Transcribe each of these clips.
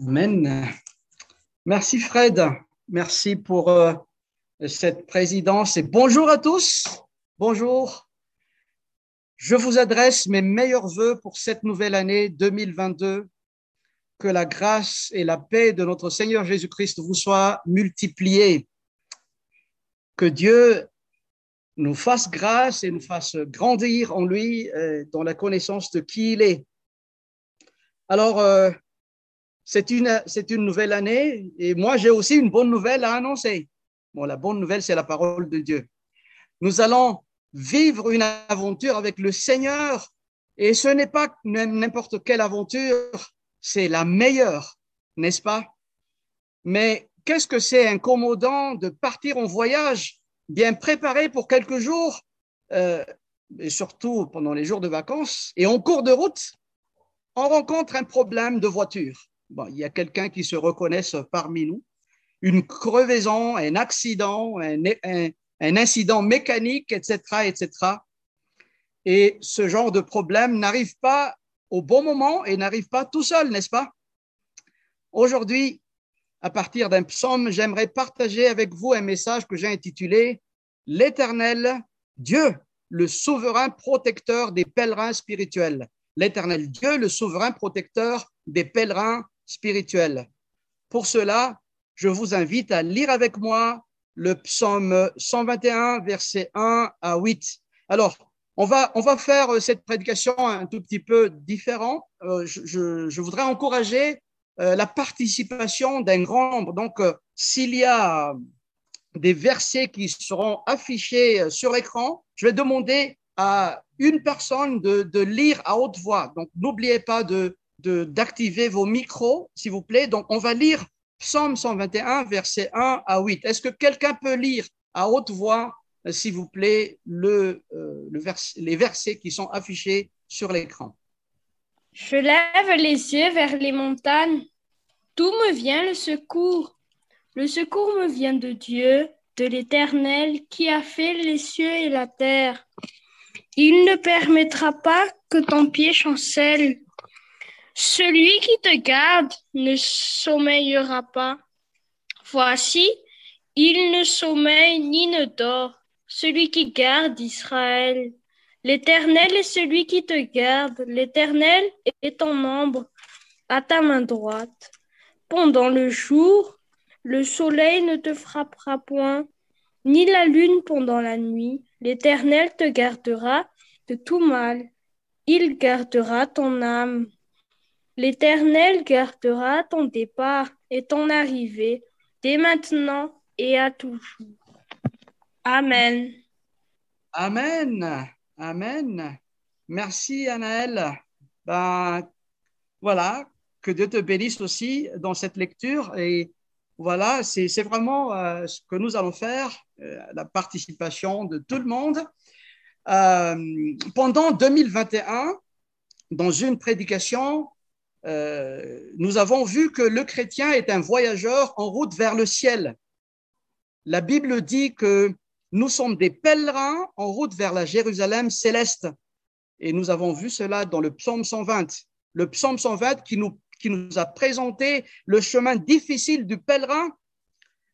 Amen. Merci Fred. Merci pour euh, cette présidence et bonjour à tous. Bonjour. Je vous adresse mes meilleurs voeux pour cette nouvelle année 2022. Que la grâce et la paix de notre Seigneur Jésus-Christ vous soient multipliées. Que Dieu nous fasse grâce et nous fasse grandir en lui euh, dans la connaissance de qui il est. Alors, euh, c'est une, c'est une nouvelle année et moi, j'ai aussi une bonne nouvelle à annoncer. Bon, la bonne nouvelle, c'est la parole de Dieu. Nous allons vivre une aventure avec le Seigneur et ce n'est pas n'importe quelle aventure, c'est la meilleure, n'est-ce pas? Mais qu'est-ce que c'est incommodant de partir en voyage bien préparé pour quelques jours, euh, et surtout pendant les jours de vacances, et en cours de route, on rencontre un problème de voiture. Il y a quelqu'un qui se reconnaisse parmi nous, une crevaison, un accident, un, un, un incident mécanique, etc., etc. Et ce genre de problème n'arrive pas au bon moment et n'arrive pas tout seul, n'est-ce pas? Aujourd'hui, à partir d'un psaume, j'aimerais partager avec vous un message que j'ai intitulé L'Éternel Dieu, le souverain protecteur des pèlerins spirituels. L'Éternel Dieu, le souverain protecteur des pèlerins spirituels. Pour cela, je vous invite à lire avec moi le psaume 121, versets 1 à 8. Alors, on va, on va faire cette prédication un tout petit peu différent. Euh, je, je, voudrais encourager euh, la participation d'un grand nombre. Donc, euh, s'il y a des versets qui seront affichés euh, sur l'écran, je vais demander à une personne de, de lire à haute voix. Donc, n'oubliez pas de d'activer vos micros, s'il vous plaît. Donc, on va lire Psaume 121, versets 1 à 8. Est-ce que quelqu'un peut lire à haute voix, s'il vous plaît, le, le vers, les versets qui sont affichés sur l'écran? Je lève les yeux vers les montagnes. D'où me vient le secours Le secours me vient de Dieu, de l'Éternel, qui a fait les cieux et la terre. Il ne permettra pas que ton pied chancelle. Celui qui te garde ne sommeillera pas. Voici, il ne sommeille ni ne dort, celui qui garde Israël. L'Éternel est celui qui te garde, l'Éternel est ton ombre à ta main droite. Pendant le jour, le soleil ne te frappera point, ni la lune pendant la nuit. L'Éternel te gardera de tout mal. Il gardera ton âme. L'Éternel gardera ton départ et ton arrivée, dès maintenant et à toujours. Amen. Amen. Amen. Merci, Anaël. Ben, voilà, que Dieu te bénisse aussi dans cette lecture. Et voilà, c'est vraiment euh, ce que nous allons faire, euh, la participation de tout le monde. Euh, pendant 2021, dans une prédication, euh, nous avons vu que le chrétien est un voyageur en route vers le ciel. La Bible dit que nous sommes des pèlerins en route vers la Jérusalem céleste. Et nous avons vu cela dans le psaume 120. Le psaume 120 qui nous, qui nous a présenté le chemin difficile du pèlerin,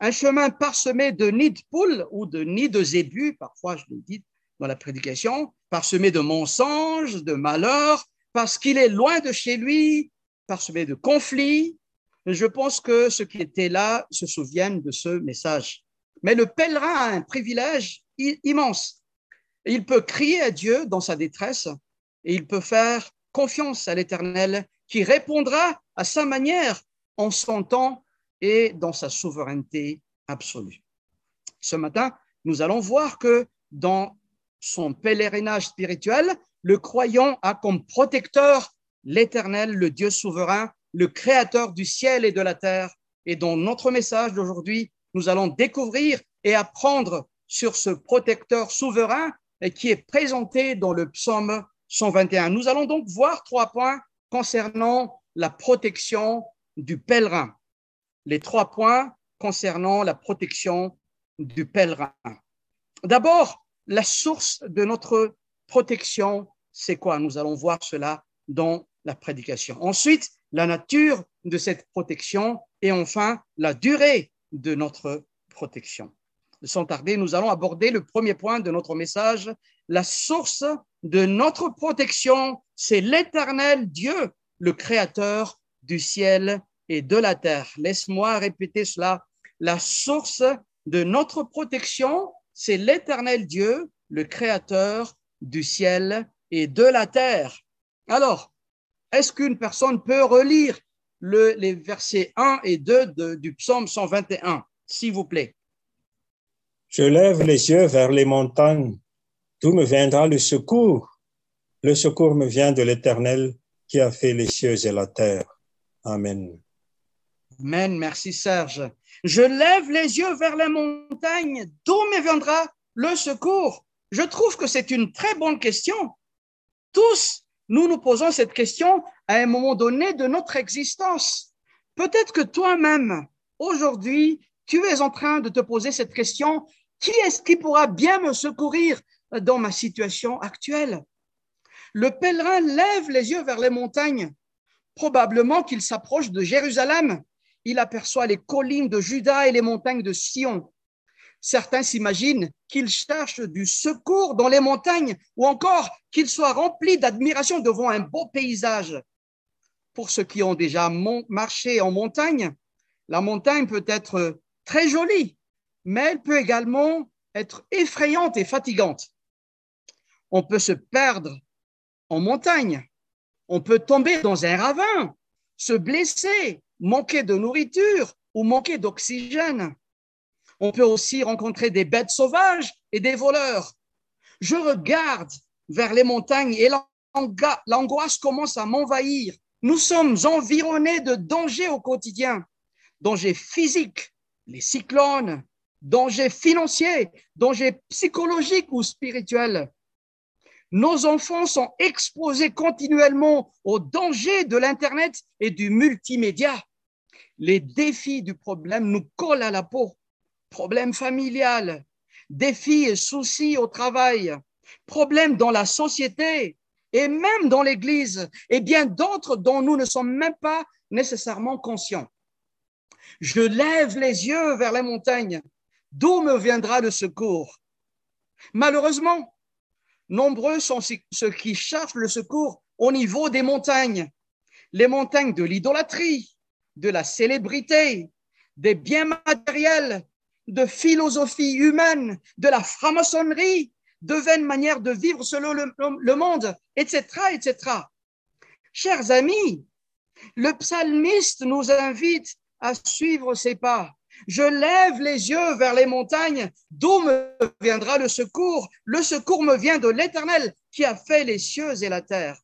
un chemin parsemé de nids de poules ou de nids de zébus, parfois je le dis dans la prédication, parsemé de mensonges, de malheurs, parce qu'il est loin de chez lui, parsemé de conflits. Je pense que ceux qui étaient là se souviennent de ce message. Mais le pèlerin a un privilège immense. Il peut crier à Dieu dans sa détresse et il peut faire confiance à l'Éternel qui répondra à sa manière en son temps et dans sa souveraineté absolue. Ce matin, nous allons voir que dans son pèlerinage spirituel, le croyant a comme protecteur l'Éternel, le Dieu souverain, le Créateur du ciel et de la terre. Et dans notre message d'aujourd'hui, nous allons découvrir et apprendre sur ce protecteur souverain qui est présenté dans le psaume 121. Nous allons donc voir trois points concernant la protection du pèlerin. Les trois points concernant la protection du pèlerin. D'abord, la source de notre protection, c'est quoi? Nous allons voir cela dans la prédication. Ensuite, la nature de cette protection et enfin la durée de notre protection. Sans tarder, nous allons aborder le premier point de notre message. La source de notre protection, c'est l'éternel Dieu, le créateur du ciel et de la terre. Laisse-moi répéter cela. La source de notre protection, c'est l'éternel Dieu, le créateur du ciel et de la terre. Alors, est-ce qu'une personne peut relire les versets 1 et 2 du psaume 121, s'il vous plaît? Je lève les yeux vers les montagnes. D'où me viendra le secours? Le secours me vient de l'Éternel qui a fait les cieux et la terre. Amen. Amen. Merci Serge. Je lève les yeux vers les montagnes. D'où me viendra le secours? Je trouve que c'est une très bonne question. Tous, nous nous posons cette question à un moment donné de notre existence. Peut-être que toi-même, aujourd'hui, tu es en train de te poser cette question. Qui est-ce qui pourra bien me secourir dans ma situation actuelle? Le pèlerin lève les yeux vers les montagnes. Probablement qu'il s'approche de Jérusalem il aperçoit les collines de Juda et les montagnes de Sion. Certains s'imaginent qu'il cherche du secours dans les montagnes ou encore qu'il soit rempli d'admiration devant un beau paysage. Pour ceux qui ont déjà marché en montagne, la montagne peut être très jolie, mais elle peut également être effrayante et fatigante. On peut se perdre en montagne, on peut tomber dans un ravin, se blesser, manquer de nourriture ou manquer d'oxygène. On peut aussi rencontrer des bêtes sauvages et des voleurs. Je regarde vers les montagnes et l'angoisse commence à m'envahir. Nous sommes environnés de dangers au quotidien, dangers physiques, les cyclones, dangers financiers, dangers psychologiques ou spirituels. Nos enfants sont exposés continuellement aux dangers de l'Internet et du multimédia les défis du problème nous collent à la peau. Problème familial, défis et soucis au travail, problèmes dans la société et même dans l'Église, et bien d'autres dont nous ne sommes même pas nécessairement conscients. Je lève les yeux vers les montagnes. D'où me viendra le secours? Malheureusement, nombreux sont ceux qui cherchent le secours au niveau des montagnes, les montagnes de l'idolâtrie, de la célébrité, des biens matériels, de philosophie humaine, de la franc-maçonnerie, de vaines manières de vivre selon le, monde, etc., etc. Chers amis, le psalmiste nous invite à suivre ses pas. Je lève les yeux vers les montagnes, d'où me viendra le secours? Le secours me vient de l'Éternel qui a fait les cieux et la terre.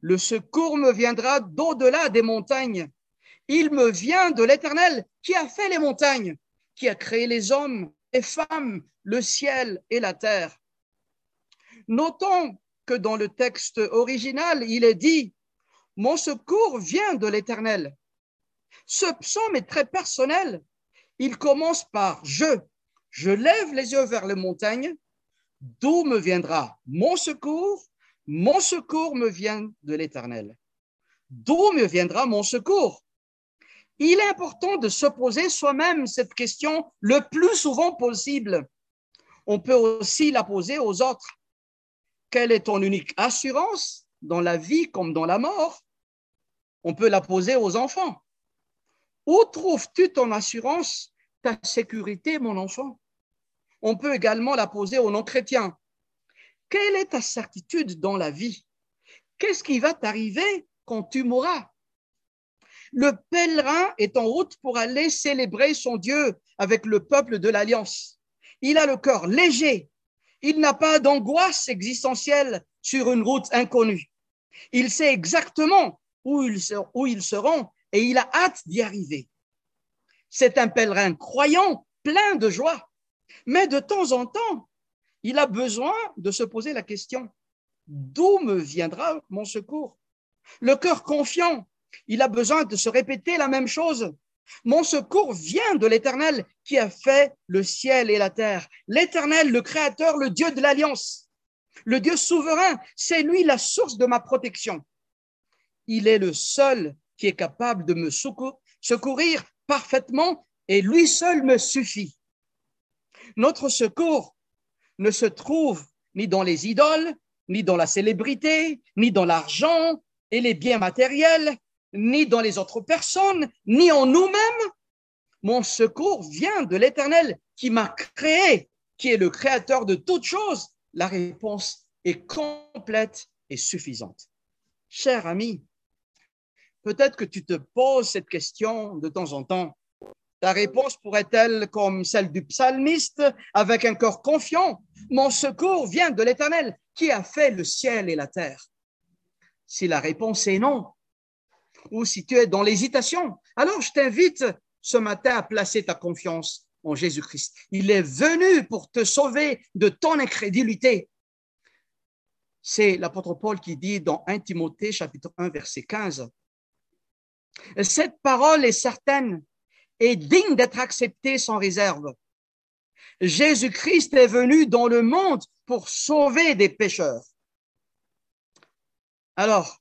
Le secours me viendra d'au-delà des montagnes. Il me vient de l'Éternel qui a fait les montagnes, qui a créé les hommes, les femmes, le ciel et la terre. Notons que dans le texte original, il est dit, Mon secours vient de l'Éternel. Ce psaume est très personnel. Il commence par Je. Je lève les yeux vers les montagnes. D'où me viendra mon secours? Mon secours me vient de l'Éternel. D'où me viendra mon secours? Il est important de se poser soi-même cette question le plus souvent possible. On peut aussi la poser aux autres. Quelle est ton unique assurance dans la vie comme dans la mort? On peut la poser aux enfants. Où trouves-tu ton assurance, ta sécurité, mon enfant? On peut également la poser aux non-chrétiens. Quelle est ta certitude dans la vie? Qu'est-ce qui va t'arriver quand tu mourras? Le pèlerin est en route pour aller célébrer son Dieu avec le peuple de l'Alliance. Il a le cœur léger. Il n'a pas d'angoisse existentielle sur une route inconnue. Il sait exactement où ils, seront et il a hâte d'y arriver. C'est un pèlerin croyant, plein de joie. Mais de temps en temps, il a besoin de se poser la question, d'où me viendra mon secours? Le cœur confiant, il a besoin de se répéter la même chose. Mon secours vient de l'Éternel qui a fait le ciel et la terre. L'Éternel, le Créateur, le Dieu de l'Alliance, le Dieu souverain, c'est lui la source de ma protection. il est le seul qui est capable de me secourir parfaitement et lui seul me suffit. Notre secours ne se trouve ni dans les idoles, ni dans la célébrité, ni dans l'argent et les biens matériels, ni dans les autres personnes, ni en nous-mêmes. Mon secours vient de l'Éternel qui m'a créé, qui est le créateur de toutes choses. La réponse est complète et suffisante. Cher ami, peut-être que tu te poses cette question de temps en temps. Ta réponse pourrait-elle comme celle du psalmiste, avec un cœur confiant, mon secours vient de l'Éternel qui a fait le ciel et la terre. Si la réponse est non, ou si tu es dans l'hésitation, alors je t'invite ce matin à placer ta confiance en Jésus-Christ. Il est venu pour te sauver de ton incrédulité. C'est l'apôtre Paul qui dit dans 1 Timothée chapitre 1 verset 15. Cette parole est certaine et digne d'être acceptée sans réserve. Jésus-Christ est venu dans le monde pour sauver des pécheurs. Alors,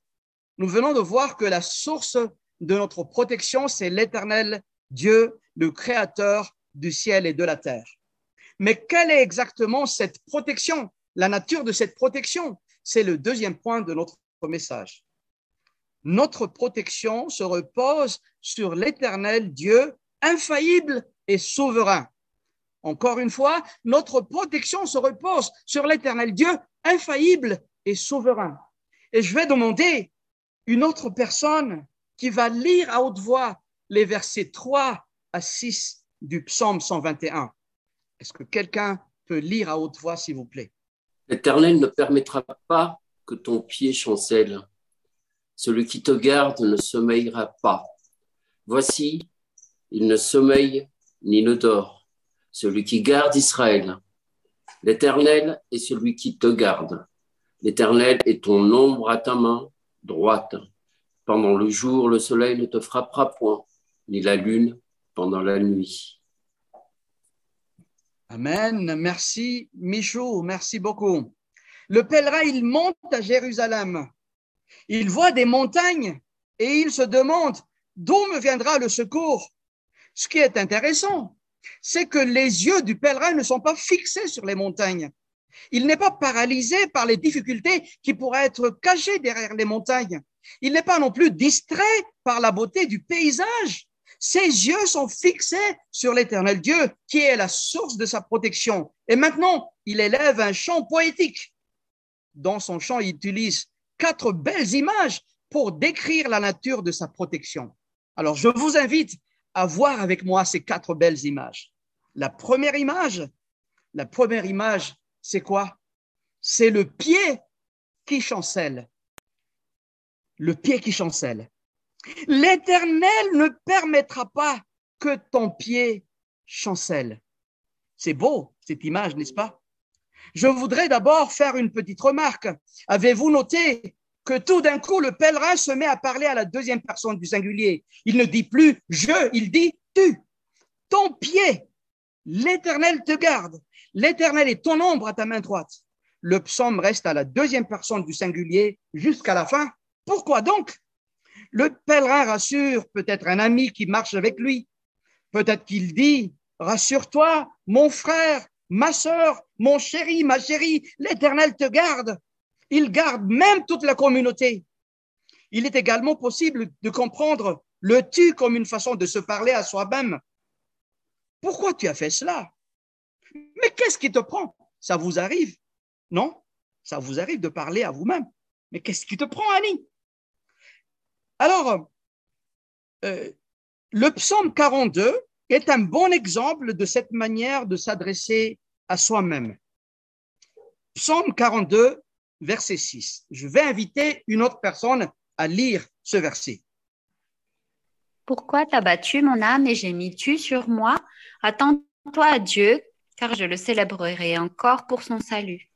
nous venons de voir que la source de notre protection, c'est l'éternel Dieu, le créateur du ciel et de la terre. Mais quelle est exactement cette protection La nature de cette protection, c'est le deuxième point de notre message. Notre protection se repose sur l'éternel Dieu infaillible et souverain. Encore une fois, notre protection se repose sur l'éternel Dieu infaillible et souverain. Et je vais demander une autre personne qui va lire à haute voix les versets 3 à 6 du psaume 121. Est-ce que quelqu'un peut lire à haute voix, s'il vous plaît? L'Éternel ne permettra pas que ton pied chancelle. Celui qui te garde ne sommeillera pas. Voici, il ne sommeille ni ne dort. Celui qui garde Israël. L'Éternel est celui qui te garde. L'Éternel est ton ombre à ta main droite. Pendant le jour, le soleil ne te frappera point, ni la lune pendant la nuit. Amen. Merci, Michou. Merci beaucoup. Le pèlerin, il monte à Jérusalem. Il voit des montagnes et il se demande d'où me viendra le secours. Ce qui est intéressant, c'est que les yeux du pèlerin ne sont pas fixés sur les montagnes. Il n'est pas paralysé par les difficultés qui pourraient être cachées derrière les montagnes. Il n'est pas non plus distrait par la beauté du paysage. Ses yeux sont fixés sur l'éternel Dieu qui est la source de sa protection. Et maintenant, il élève un chant poétique. Dans son chant, il utilise quatre belles images pour décrire la nature de sa protection. Alors, je vous invite à voir avec moi ces quatre belles images. La première image, la première image, c'est quoi? C'est le pied qui chancelle. Le pied qui chancelle. L'Éternel ne permettra pas que ton pied chancelle. C'est beau, cette image, n'est-ce pas? Je voudrais d'abord faire une petite remarque. Avez-vous noté que tout d'un coup, le pèlerin se met à parler à la deuxième personne du singulier? Il ne dit plus je, il dit tu. Ton pied, l'Éternel te garde. L'Éternel est ton ombre à ta main droite. Le psaume reste à la deuxième personne du singulier jusqu'à la fin. Pourquoi donc? Le pèlerin rassure peut-être un ami qui marche avec lui. Peut-être qu'il dit, rassure-toi, mon frère, ma sœur, mon chéri, ma chérie, l'Éternel te garde. Il garde même toute la communauté. Il est également possible de comprendre le tu comme une façon de se parler à soi-même. Pourquoi tu as fait cela? Mais qu'est-ce qui te prend? Ça vous arrive Non? Ça vous arrive de parler à vous-même. Mais qu'est-ce qui te prend, Annie? Alors, euh, le psaume 42 est un bon exemple de cette manière de s'adresser à soi-même. Psaume 42, verset 6. Je vais inviter une autre personne à lire ce verset. Pourquoi t'as battu mon âme et gémis-tu sur moi? Attends-toi à Dieu, car je le célébrerai encore pour son salut.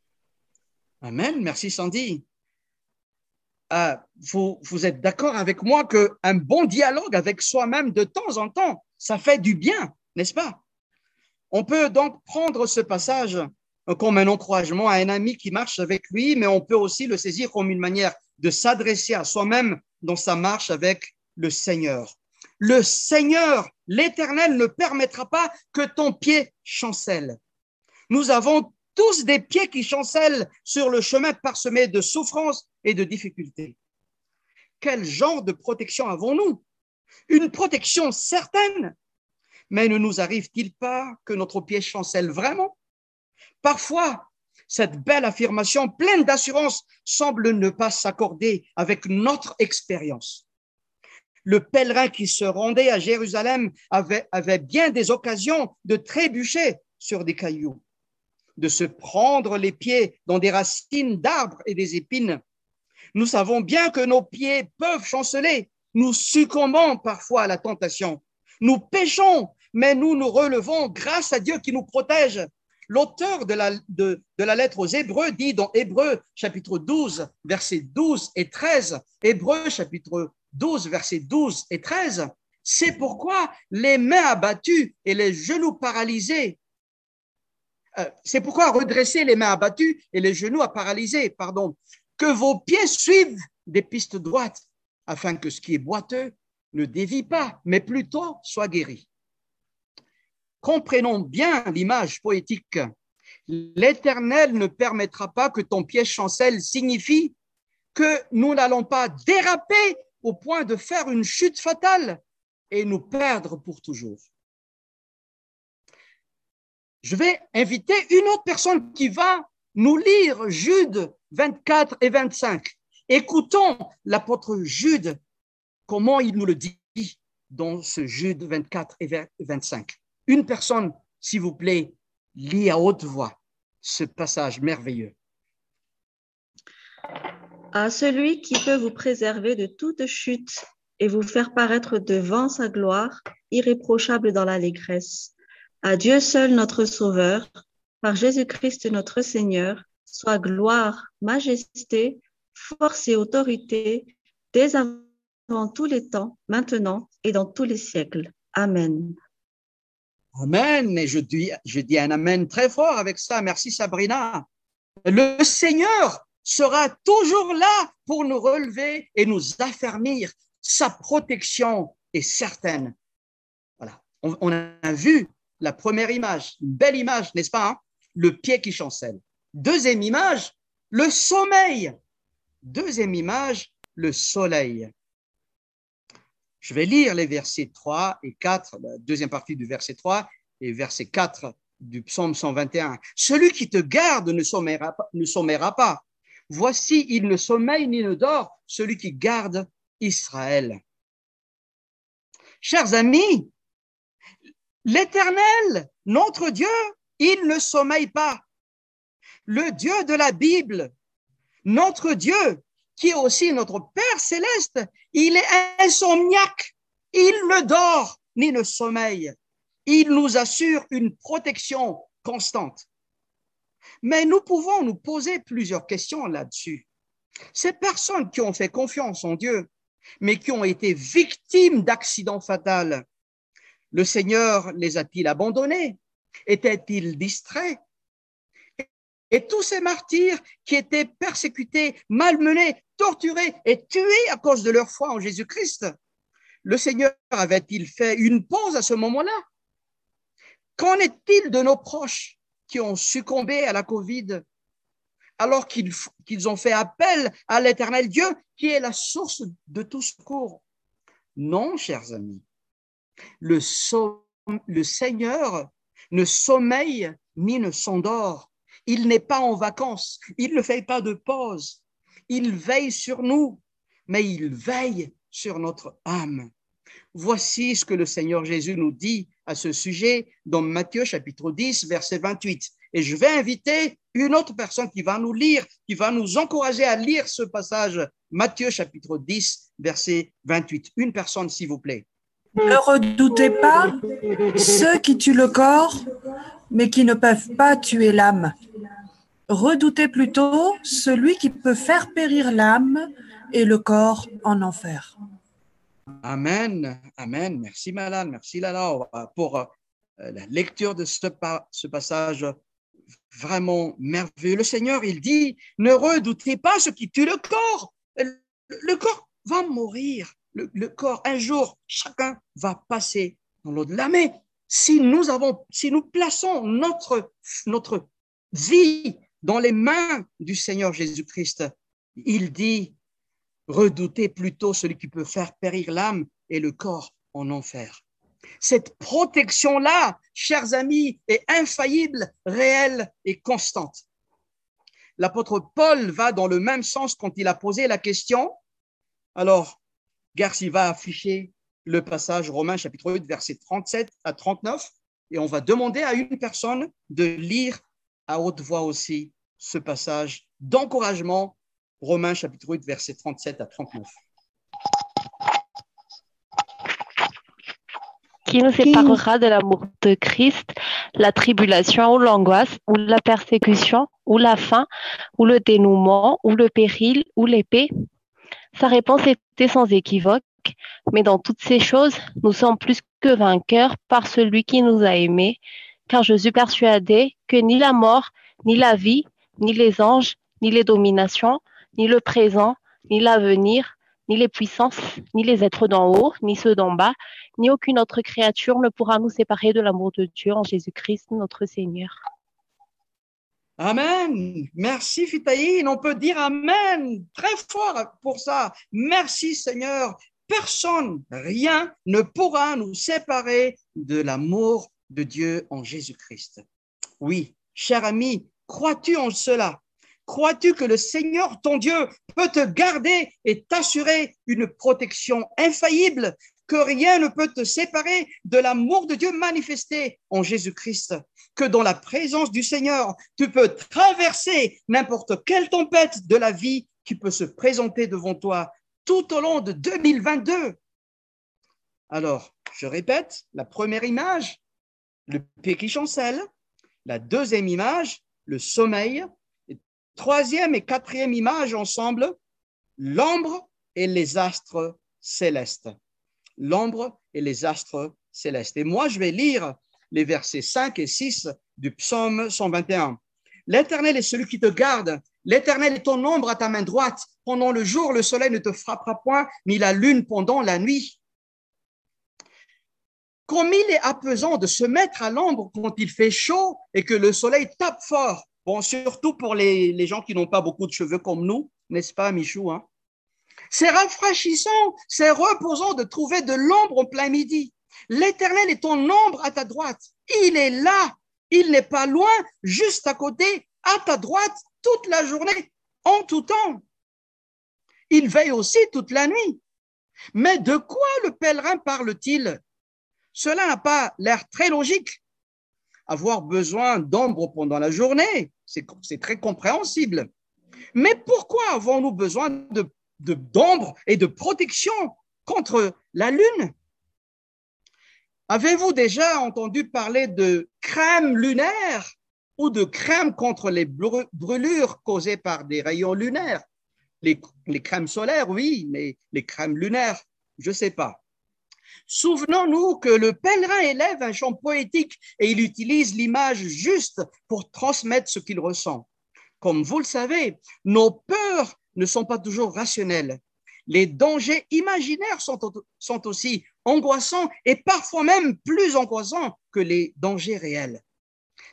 Amen. Merci Sandy. Euh, vous, vous êtes d'accord avec moi qu'un bon dialogue avec soi-même de temps en temps, ça fait du bien, n'est-ce pas? On peut donc prendre ce passage comme un encouragement à un ami qui marche avec lui, mais on peut aussi le saisir comme une manière de s'adresser à soi-même dans sa marche avec le Seigneur. Le Seigneur, l'Éternel, ne permettra pas que ton pied chancelle. Nous avons tous des pieds qui chancellent sur le chemin parsemé de souffrances et de difficultés. Quel genre de protection avons-nous? Une protection certaine. Mais ne nous arrive-t-il pas que notre pied chancelle vraiment? Parfois, cette belle affirmation pleine d'assurance semble ne pas s'accorder avec notre expérience. Le pèlerin qui se rendait à Jérusalem avait, bien des occasions de trébucher sur des cailloux, de se prendre les pieds dans des racines d'arbres et des épines. Nous savons bien que nos pieds peuvent chanceler. Nous succombons parfois à la tentation. Nous péchons, mais nous nous relevons grâce à Dieu qui nous protège L'auteur de la, de, la lettre aux Hébreux dit dans Hébreux chapitre 12, versets 12 et 13, Hébreux chapitre 12, versets 12 et 13, c'est pourquoi les mains abattues et les genoux paralysés, euh, c'est pourquoi redresser les mains abattues et les genoux à paralyser, pardon, que vos pieds suivent des pistes droites, afin que ce qui est boiteux ne dévie pas, mais plutôt soit guéri. Comprenons bien l'image poétique. L'Éternel ne permettra pas que ton pied chancelle signifie que nous n'allons pas déraper au point de faire une chute fatale et nous perdre pour toujours. Je vais inviter une autre personne qui va nous lire Jude 24 et 25. Écoutons l'apôtre Jude, comment il nous le dit dans ce Jude 24 et 25. Une personne, s'il vous plaît, lit à haute voix ce passage merveilleux. À celui qui peut vous préserver de toute chute et vous faire paraître devant sa gloire, irréprochable dans l'allégresse. À Dieu seul notre Sauveur, par Jésus-Christ notre Seigneur, soit gloire, majesté, force et autorité, dès avant tous les temps, maintenant et dans tous les siècles. Amen. Amen. Et je dis, je dis un Amen très fort avec ça. Merci Sabrina. Le Seigneur sera toujours là pour nous relever et nous affermir. Sa protection est certaine. Voilà. On, a vu la première image, une belle image, n'est-ce pas? Hein? Le pied qui chancelle. Deuxième image, le sommeil. Deuxième image, le soleil. Je vais lire les versets 3 et 4, la deuxième partie du verset 3 et verset 4 du psaume 121. Celui qui te garde ne sommeillera. Ne sommeillera pas. Voici, il ne sommeille ni ne dort, celui qui garde Israël. Chers amis, l'Éternel, notre Dieu, il ne sommeille pas. Le Dieu de la Bible, notre Dieu, qui est aussi notre Père céleste, il est insomniaque. Il ne dort ni ne sommeille. Il nous assure une protection constante. Mais nous pouvons nous poser plusieurs questions là-dessus. Ces personnes qui ont fait confiance en Dieu, mais qui ont été victimes d'accidents fatals, le Seigneur les a-t-il abandonnés Étaient-ils distraits? Et tous ces martyrs qui étaient persécutés, malmenés, torturés et tués à cause de leur foi en Jésus-Christ, le Seigneur avait-il fait une pause à ce moment-là? Qu'en est-il de nos proches? Qui ont succombé à la Covid alors qu'ils ont fait appel à l'éternel Dieu qui est la source de tout secours Non, chers amis, le, le Seigneur ne sommeille ni ne s'endort il n'est pas en vacances, il ne fait pas de pause. Il veille sur nous, mais il veille sur notre âme. Voici ce que le Seigneur Jésus nous dit à ce sujet dans Matthieu chapitre 10, verset 28. Et je vais inviter une autre personne qui va nous lire, qui va nous encourager à lire ce passage, Matthieu chapitre 10, verset 28. Une personne, s'il vous plaît. Ne redoutez pas ceux qui tuent le corps, mais qui ne peuvent pas tuer l'âme. Redoutez plutôt celui qui peut faire périr l'âme et le corps en enfer. Amen, amen. Merci Madame, merci Lala pour euh, la lecture de ce, ce passage vraiment merveilleux. Le Seigneur, il dit, ne redoutez pas ce qui tue le corps. le corps va mourir. Le, corps, un jour, chacun va passer dans l'au-delà. Mais si nous avons, si nous plaçons notre, notre vie dans les mains du Seigneur Jésus-Christ, il dit, redoutez plutôt celui qui peut faire périr l'âme et le corps en enfer. Cette protection-là, chers amis, est infaillible, réelle et constante. L'apôtre Paul va dans le même sens quand il a posé la question. Alors, Garcia va afficher le passage Romain chapitre 8, verset 37 à 39, et on va demander à une personne de lire à haute voix aussi ce passage d'encouragement, Romains chapitre 8, verset 37 à 39. Qui nous séparera de l'amour de Christ, la tribulation ou l'angoisse, ou la persécution, ou la faim, ou le dénouement, ou le péril, ou l'épée? Sa réponse était sans équivoque, mais dans toutes ces choses, nous sommes plus que vainqueurs par celui qui nous a aimés, car je suis persuadé que ni la mort, ni la vie, ni les anges, ni les dominations, ni le présent, ni l'avenir, ni les puissances, ni les êtres d'en haut, ni ceux d'en bas, ni aucune autre créature ne pourra nous séparer de l'amour de Dieu en Jésus-Christ notre Seigneur. Amen. Merci Fitaïne. On peut dire Amen très fort pour ça. Merci Seigneur. Personne, rien ne pourra nous séparer de l'amour de Dieu en Jésus-Christ. Oui, cher ami, crois-tu en cela? Crois-tu que le Seigneur, ton Dieu, peut te garder et t'assurer une protection infaillible, que rien ne peut te séparer de l'amour de Dieu manifesté en Jésus-Christ, que dans la présence du Seigneur, tu peux traverser n'importe quelle tempête de la vie qui peut se présenter devant toi tout au long de 2022. Alors, je répète, la première image, le pied qui chancelle, la deuxième image, le sommeil, Troisième et quatrième image ensemble, l'ombre et les astres célestes. L'ombre et les astres célestes. Et moi, je vais lire les versets 5 et 6 du psaume 121. L'Éternel est celui qui te garde. L'Éternel est ton ombre à ta main droite. Pendant le jour, le soleil ne te frappera point, ni la lune pendant la nuit. Comme il est apaisant de se mettre à l'ombre quand il fait chaud et que le soleil tape fort, Surtout pour les, gens qui n'ont pas beaucoup de cheveux comme nous, n'est-ce pas, Michou hein? C'est rafraîchissant, c'est reposant de trouver de l'ombre en plein midi. L'Éternel est ton ombre à ta droite. Il est là, il n'est pas loin, juste à côté, à ta droite, toute la journée, en tout temps. Il veille aussi toute la nuit. Mais de quoi le pèlerin parle-t-il? Cela n'a pas l'air très logique. Avoir besoin d'ombre pendant la journée, c'est très compréhensible. Mais pourquoi avons-nous besoin d'ombre et de protection contre la lune? Avez-vous déjà entendu parler de crème lunaire ou de crème contre les brûlures causées par des rayons lunaires? Les crèmes solaires, oui, mais les crèmes lunaires, je ne sais pas. Souvenons-nous que le pèlerin élève un chant poétique et il utilise l'image juste pour transmettre ce qu'il ressent. Comme vous le savez, nos peurs ne sont pas toujours rationnelles. Les dangers imaginaires sont, aussi angoissants et parfois même plus angoissants que les dangers réels.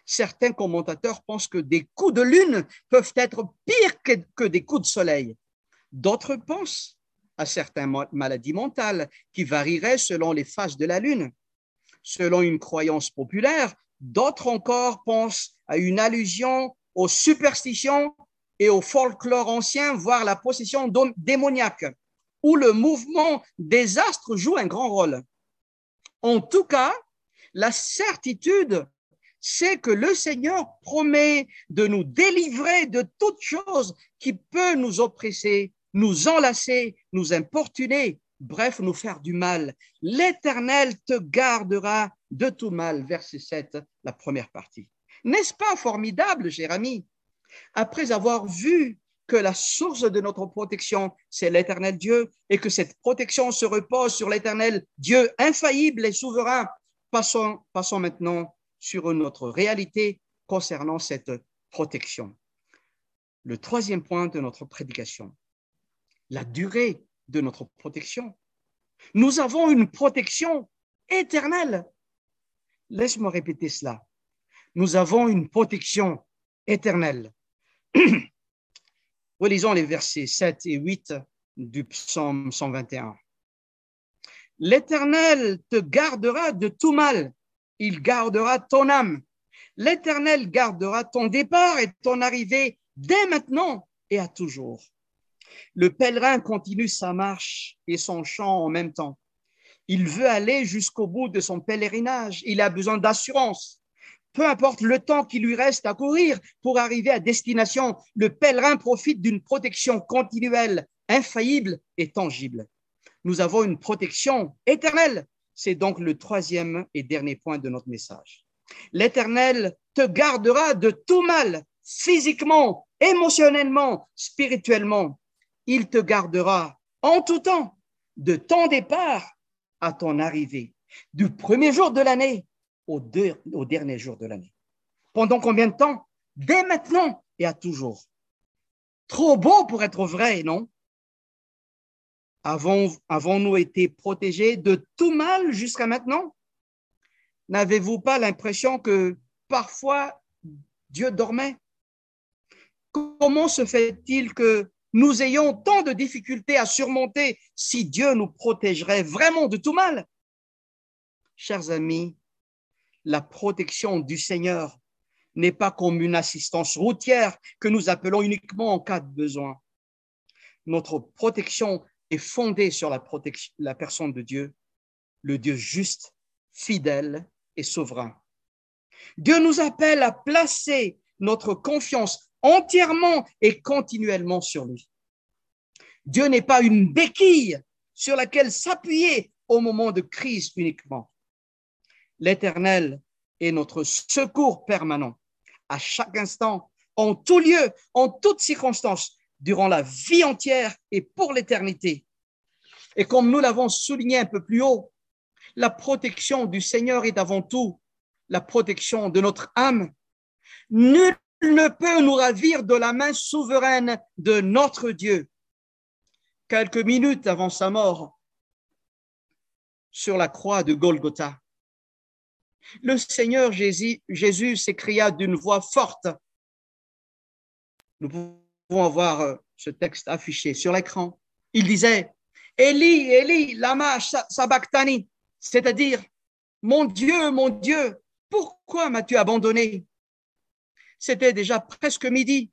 Certains commentateurs pensent que des coups de lune peuvent être pires que des coups de soleil. D'autres pensent à certaines maladies mentales qui varieraient selon les phases de la Lune. Selon une croyance populaire, d'autres encore pensent à une allusion aux superstitions et au folklore ancien, voire la possession démoniaque, où le mouvement des astres joue un grand rôle. En tout cas, la certitude, c'est que le Seigneur promet de nous délivrer de toute chose qui peut nous oppresser nous enlacer, nous importuner, bref, nous faire du mal. L'Éternel te gardera de tout mal. Verset 7, la première partie. N'est-ce pas formidable, Jérémie Après avoir vu que la source de notre protection, c'est l'Éternel Dieu, et que cette protection se repose sur l'Éternel Dieu infaillible et souverain, passons, passons maintenant sur notre réalité concernant cette protection. Le troisième point de notre prédication la durée de notre protection. Nous avons une protection éternelle. Laisse-moi répéter cela. Nous avons une protection éternelle. Relisons les versets 7 et 8 du psaume 121. L'Éternel te gardera de tout mal. Il gardera ton âme. L'Éternel gardera ton départ et ton arrivée dès maintenant et à toujours. Le pèlerin continue sa marche et son chant en même temps. Il veut aller jusqu'au bout de son pèlerinage. Il a besoin d'assurance. Peu importe le temps qui lui reste à courir pour arriver à destination, le pèlerin profite d'une protection continuelle, infaillible et tangible. Nous avons une protection éternelle. C'est donc le troisième et dernier point de notre message. L'Éternel te gardera de tout mal, physiquement, émotionnellement, spirituellement. Il te gardera en tout temps, de ton départ à ton arrivée, du premier jour de l'année au, dernier jour de l'année. Pendant combien de temps? Dès maintenant et à toujours. Trop beau pour être vrai, non? Avons-nous été protégés de tout mal jusqu'à maintenant? N'avez-vous pas l'impression que parfois Dieu dormait? Comment se fait-il que nous ayons tant de difficultés à surmonter si Dieu nous protégerait vraiment de tout mal Chers amis, la protection du Seigneur n'est pas comme une assistance routière que nous appelons uniquement en cas de besoin. Notre protection est fondée sur la, protection, la personne de Dieu, le Dieu juste, fidèle et souverain. Dieu nous appelle à placer notre confiance entièrement et continuellement sur lui. Dieu n'est pas une béquille sur laquelle s'appuyer au moment de crise uniquement. L'Éternel est notre secours permanent à chaque instant, en tout lieu, en toutes circonstances, durant la vie entière et pour l'éternité. Et comme nous l'avons souligné un peu plus haut, la protection du Seigneur est avant tout la protection de notre âme. Nul ne peut nous ravir de la main souveraine de notre Dieu. Quelques minutes avant sa mort sur la croix de Golgotha, le Seigneur Jésus, s'écria d'une voix forte. Nous pouvons avoir euh, ce texte affiché sur l'écran. Il disait, Eli, Eli, lama sabachthani, c'est-à-dire, mon Dieu, mon Dieu, pourquoi m'as-tu abandonné? C'était déjà presque midi,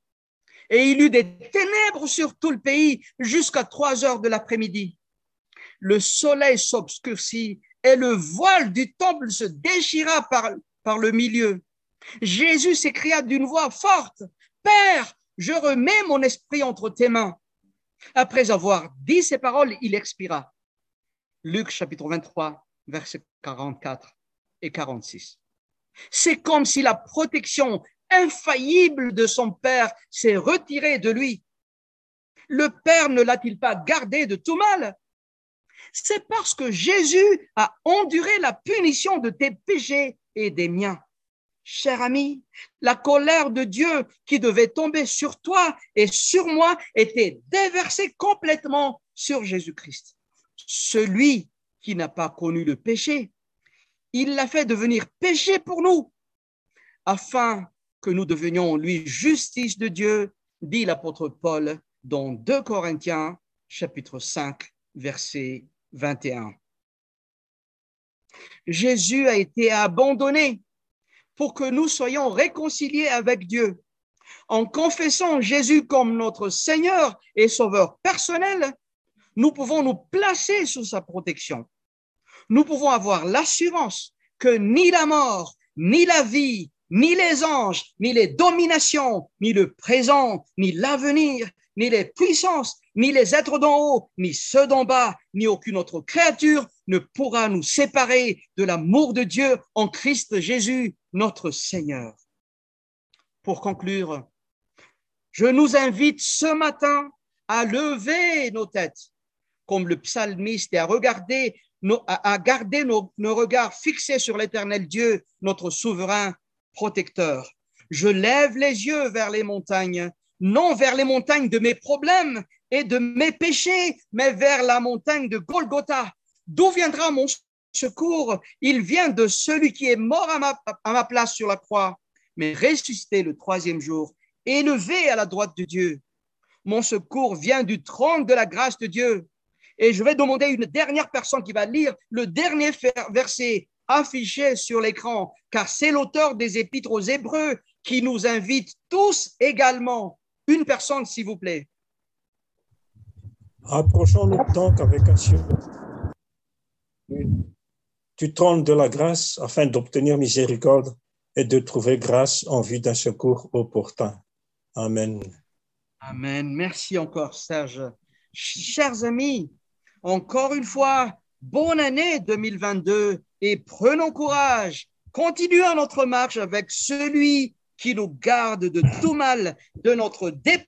et il eut des ténèbres sur tout le pays jusqu'à trois heures de l'après-midi. Le soleil s'obscurcit et le voile du temple se déchira par, par le milieu. Jésus s'écria d'une voix forte, Père, je remets mon esprit entre tes mains. Après avoir dit ces paroles, il expira. Luc chapitre 23, versets 44 et 46. C'est comme si la protection infaillible de son Père s'est retirée de lui. Le Père ne l'a-t-il pas gardé de tout mal? C'est parce que Jésus a enduré la punition de tes péchés et des miens. Cher ami, la colère de Dieu qui devait tomber sur toi et sur moi était déversée complètement sur Jésus-Christ. Celui qui n'a pas connu le péché, il l'a fait devenir péché pour nous, afin que nous devenions, lui, justice de Dieu, dit l'apôtre Paul dans 2 Corinthiens chapitre 5, verset 21. Jésus a été abandonné pour que nous soyons réconciliés avec Dieu. En confessant Jésus comme notre Seigneur et Sauveur personnel, nous pouvons nous placer sous sa protection. Nous pouvons avoir l'assurance que ni la mort, ni la vie, ni les anges, ni les dominations, ni le présent, ni l'avenir, ni les puissances, ni les êtres d'en haut, ni ceux d'en bas, ni aucune autre créature ne pourra nous séparer de l'amour de Dieu en Christ Jésus, notre Seigneur. Pour conclure, je nous invite ce matin à lever nos têtes, comme le psalmiste, et à garder nos regards fixés sur l'éternel Dieu, notre souverain protecteur. Je lève les yeux vers les montagnes, non vers les montagnes de mes problèmes et de mes péchés, mais vers la montagne de Golgotha. D'où viendra mon secours? Il vient de celui qui est mort à ma, place sur la croix, mais ressuscité le troisième jour, élevé à la droite de Dieu. Mon secours vient du trône de la grâce de Dieu. Et je vais demander une dernière personne qui va lire le dernier verset affiché sur l'écran, car c'est l'auteur des épîtres aux Hébreux qui nous invite tous également. Une personne, s'il vous plaît. Approchons-nous donc avec assurance du trône de la grâce afin d'obtenir miséricorde et de trouver grâce en vue d'un secours opportun. Amen. Amen. Merci encore, Serge. Chers amis, encore une fois, bonne année 2022 et prenons courage. Continuons notre marche avec celui qui nous garde de tout mal, de notre départ